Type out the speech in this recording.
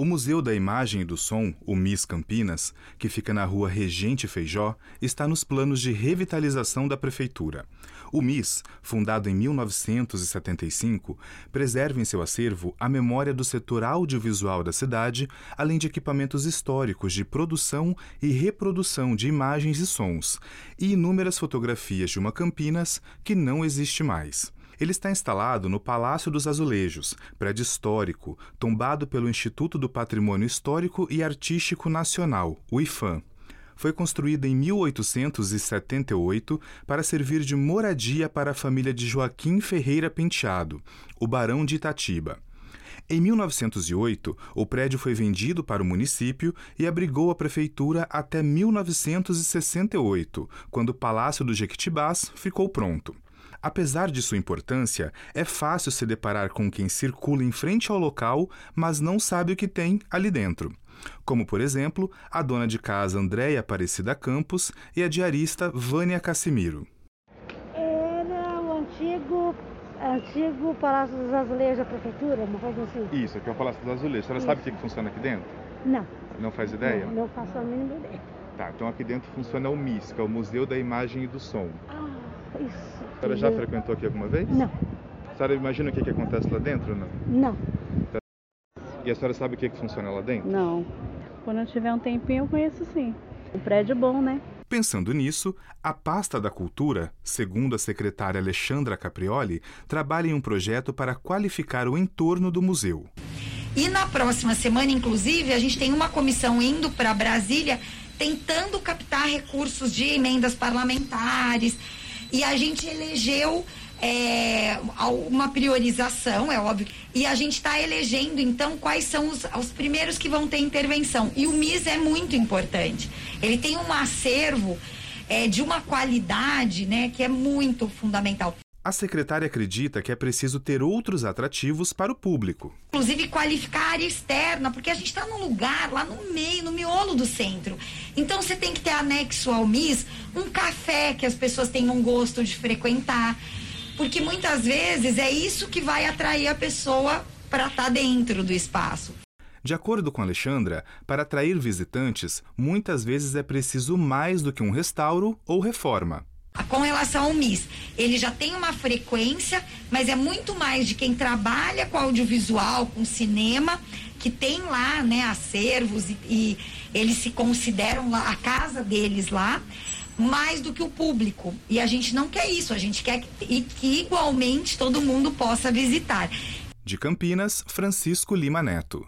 O Museu da Imagem e do Som, o MIS Campinas, que fica na rua Regente Feijó, está nos planos de revitalização da Prefeitura. O MIS, fundado em 1975, preserva em seu acervo a memória do setor audiovisual da cidade, além de equipamentos históricos de produção e reprodução de imagens e sons, e inúmeras fotografias de uma Campinas que não existe mais. Ele está instalado no Palácio dos Azulejos, prédio histórico, tombado pelo Instituto do Patrimônio Histórico e Artístico Nacional, o IFAM. Foi construído em 1878 para servir de moradia para a família de Joaquim Ferreira Penteado, o Barão de Itatiba. Em 1908, o prédio foi vendido para o município e abrigou a prefeitura até 1968, quando o Palácio do Jequitibás ficou pronto. Apesar de sua importância, é fácil se deparar com quem circula em frente ao local, mas não sabe o que tem ali dentro. Como, por exemplo, a dona de casa Andréia Aparecida Campos e a diarista Vânia Cassimiro. Era o antigo, antigo Palácio dos Azulejos da Prefeitura, uma coisa assim? Isso, aqui é o Palácio dos Azulejos. A senhora Isso. sabe o que que funciona aqui dentro? Não. Não faz ideia? Não, não faço a mínima ideia. Tá, então aqui dentro funciona o MIS, que é o Museu da Imagem e do Som. Ah, isso. A senhora já frequentou aqui alguma vez? Não, A senhora imagina o que, que acontece lá dentro ou não? não, E a senhora sabe o que, que funciona lá dentro? Não. Quando eu tiver um tempinho, eu conheço sim. Um prédio bom, né? Pensando nisso, a pasta da Cultura, segundo a secretária Alexandra Caprioli, trabalha em um projeto para qualificar o entorno do museu. E na próxima semana, inclusive, a gente tem uma comissão indo para Brasília tentando captar recursos de emendas parlamentares. E a gente elegeu é, uma priorização, é óbvio. E a gente está elegendo, então, quais são os, os primeiros que vão ter intervenção. E o MIS é muito importante. Ele tem um acervo é, de uma qualidade né, que é muito fundamental. A secretária acredita que é preciso ter outros atrativos para o público. inclusive qualificar a área externa, porque a gente está num lugar lá no meio, no miolo do centro. Então você tem que ter anexo ao MIS um café que as pessoas tenham gosto de frequentar, porque muitas vezes é isso que vai atrair a pessoa para estar dentro do espaço. De acordo com Alexandra, para atrair visitantes, muitas vezes é preciso mais do que um restauro ou reforma. Com relação ao MIS, ele já tem uma frequência, mas é muito mais de quem trabalha com audiovisual, com cinema, que tem lá, né, acervos e, e eles se consideram lá, a casa deles lá, mais do que o público. E a gente não quer isso, a gente quer que, que igualmente todo mundo possa visitar. De Campinas, Francisco Lima Neto.